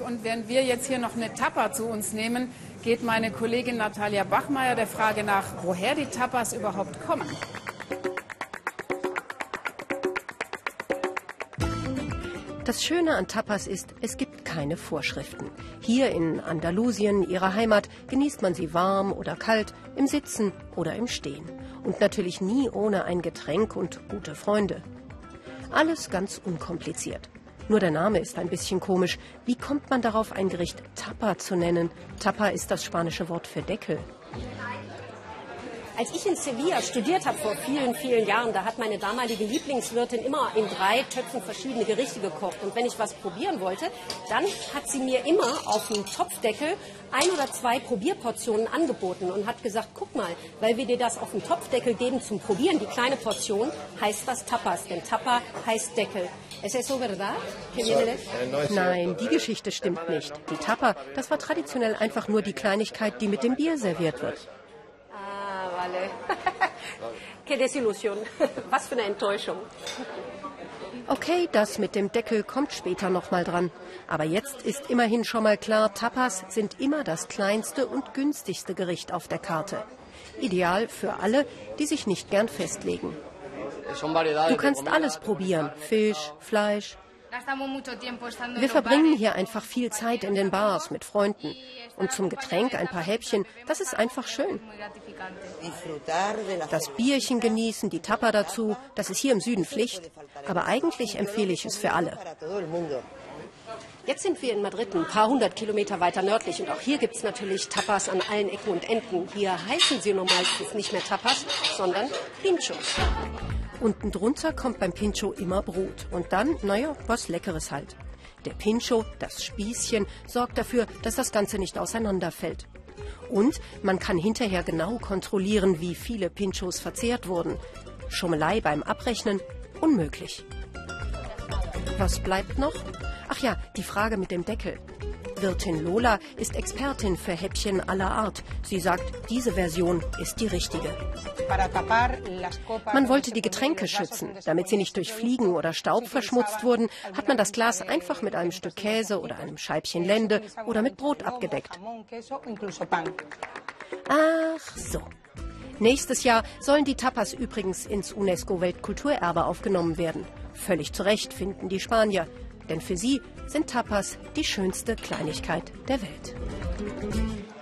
Und während wir jetzt hier noch eine Tapa zu uns nehmen, geht meine Kollegin Natalia Bachmeier der Frage nach, woher die Tapas überhaupt kommen. Das Schöne an Tapas ist, es gibt keine Vorschriften. Hier in Andalusien, ihrer Heimat, genießt man sie warm oder kalt, im Sitzen oder im Stehen. Und natürlich nie ohne ein Getränk und gute Freunde. Alles ganz unkompliziert. Nur der Name ist ein bisschen komisch. Wie kommt man darauf, ein Gericht Tapa zu nennen? Tapa ist das spanische Wort für Deckel. Als ich in Sevilla studiert habe vor vielen, vielen Jahren, da hat meine damalige Lieblingswirtin immer in drei Töpfen verschiedene Gerichte gekocht. Und wenn ich was probieren wollte, dann hat sie mir immer auf dem Topfdeckel ein oder zwei Probierportionen angeboten und hat gesagt, guck mal, weil wir dir das auf dem Topfdeckel geben zum Probieren, die kleine Portion, heißt das Tapas, denn Tapa heißt Deckel. ¿Es eso verdad? Nein, die Geschichte stimmt nicht. Die Tapa, das war traditionell einfach nur die Kleinigkeit, die mit dem Bier serviert wird. Vale. Qué desilusión. Was für eine Enttäuschung. Okay, das mit dem Deckel kommt später nochmal dran. Aber jetzt ist immerhin schon mal klar, Tapas sind immer das kleinste und günstigste Gericht auf der Karte. Ideal für alle, die sich nicht gern festlegen. Du kannst alles probieren. Fisch, Fleisch, wir verbringen hier einfach viel Zeit in den Bars mit Freunden. Und zum Getränk ein paar Häppchen, das ist einfach schön. Das Bierchen genießen, die Tapa dazu, das ist hier im Süden Pflicht. Aber eigentlich empfehle ich es für alle. Jetzt sind wir in Madrid, ein paar hundert Kilometer weiter nördlich. Und auch hier gibt es natürlich Tapas an allen Ecken und Enden. Hier heißen sie nun meistens nicht mehr Tapas, sondern Pinchos. Unten drunter kommt beim Pincho immer Brot. Und dann, naja, was Leckeres halt. Der Pincho, das Spießchen, sorgt dafür, dass das Ganze nicht auseinanderfällt. Und man kann hinterher genau kontrollieren, wie viele Pinchos verzehrt wurden. Schummelei beim Abrechnen unmöglich. Was bleibt noch? Ach ja, die Frage mit dem Deckel. Wirtin Lola ist Expertin für Häppchen aller Art. Sie sagt, diese Version ist die richtige. Man wollte die Getränke schützen. Damit sie nicht durch Fliegen oder Staub verschmutzt wurden, hat man das Glas einfach mit einem Stück Käse oder einem Scheibchen Lende oder mit Brot abgedeckt. Ach so. Nächstes Jahr sollen die Tapas übrigens ins UNESCO-Weltkulturerbe aufgenommen werden. Völlig zu Recht finden die Spanier. Denn für sie sind Tapas die schönste Kleinigkeit der Welt.